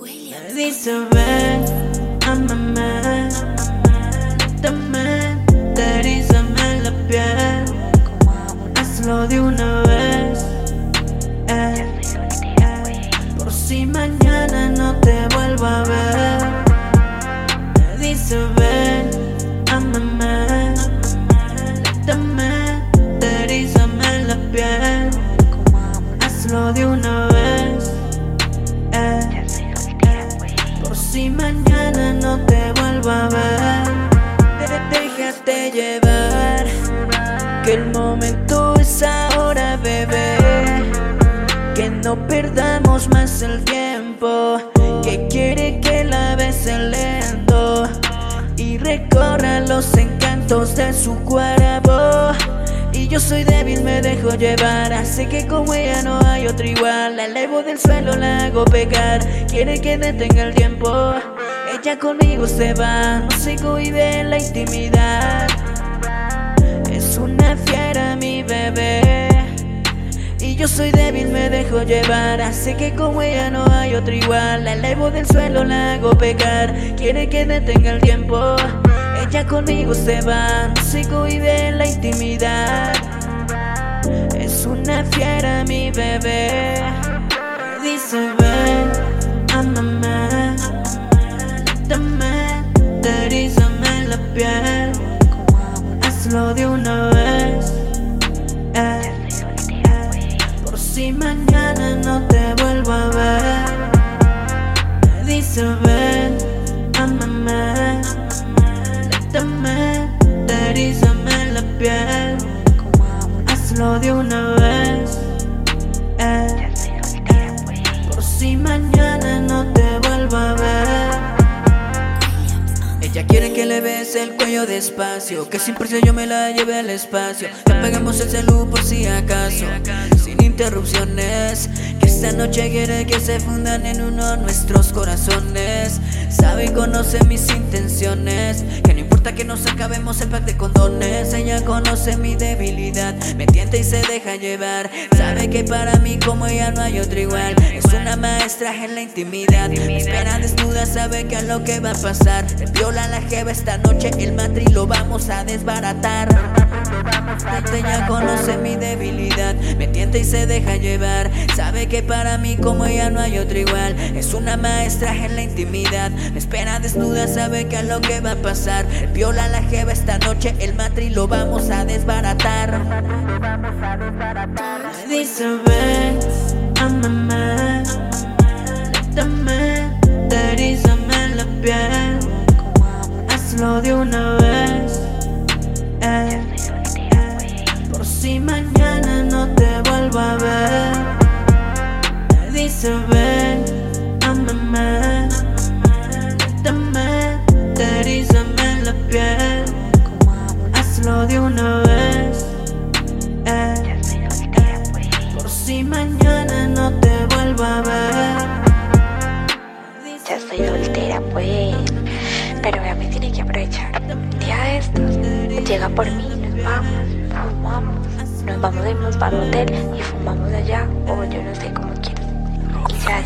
Me dice ven, amame, dame, terízame la piel, hazlo de una vez. por si mañana no te vuelvo a ver. Me dice ven, amame, dame, terízame la piel, hazlo de una vez. Si mañana no te vuelvo a ver. Déjate llevar, que el momento es ahora, bebé. Que no perdamos más el tiempo. Que quiere que la bese lento y recorra los encantos de su cuerpo. Y yo soy débil, me dejo llevar. Así que como ella no hay otra igual. La elevo del suelo, la hago pegar. Quiere que detenga el tiempo. Ella conmigo se va, no y ve la intimidad. Es una fiera mi bebé. Y yo soy débil, me dejo llevar. Así que como ella no hay otra igual. La elevo del suelo, la hago pegar. Quiere que detenga el tiempo. Ella conmigo se va, no sigo y ve la intimidad. Es una fiera mi bebé. Dice ven, amame, dame, terízame la piel. Hazlo de una vez. por si mañana no te vuelvo a ver. Me dice ven, amame, de una vez. eh, por si mañana no te vuelvo a ver. Ella quiere que le bese el cuello despacio Que sin prisa yo me la lleve al espacio Que apagamos el celu por si acaso Sin interrupciones esta noche quiere que se fundan en uno nuestros corazones. Sabe y conoce mis intenciones. Que no importa que nos acabemos el pack de condones. Ella conoce mi debilidad. Me tienta y se deja llevar. Sabe que para mí como ella no hay otra igual. Es una maestra en la intimidad. Me espera desnuda, sabe que a lo que va a pasar. Me viola la jeva esta noche. El matri lo vamos a desbaratar ella conoce mi debilidad, me tienta y se deja llevar. Sabe que para mí como ella no hay otra igual. Es una maestra en la intimidad, me espera desnuda, sabe que a lo que va a pasar. Viola la jeva esta noche, el matri lo vamos a desbaratar. Dice amame, dame, la piel. Hazlo de una Ya estoy soltera, pues. Pero ella me tiene que aprovechar. Día de estos, llega por mí, nos vamos, fumamos. Nos vamos a irnos para un hotel y fumamos allá, o yo no sé cómo quieres. Y ya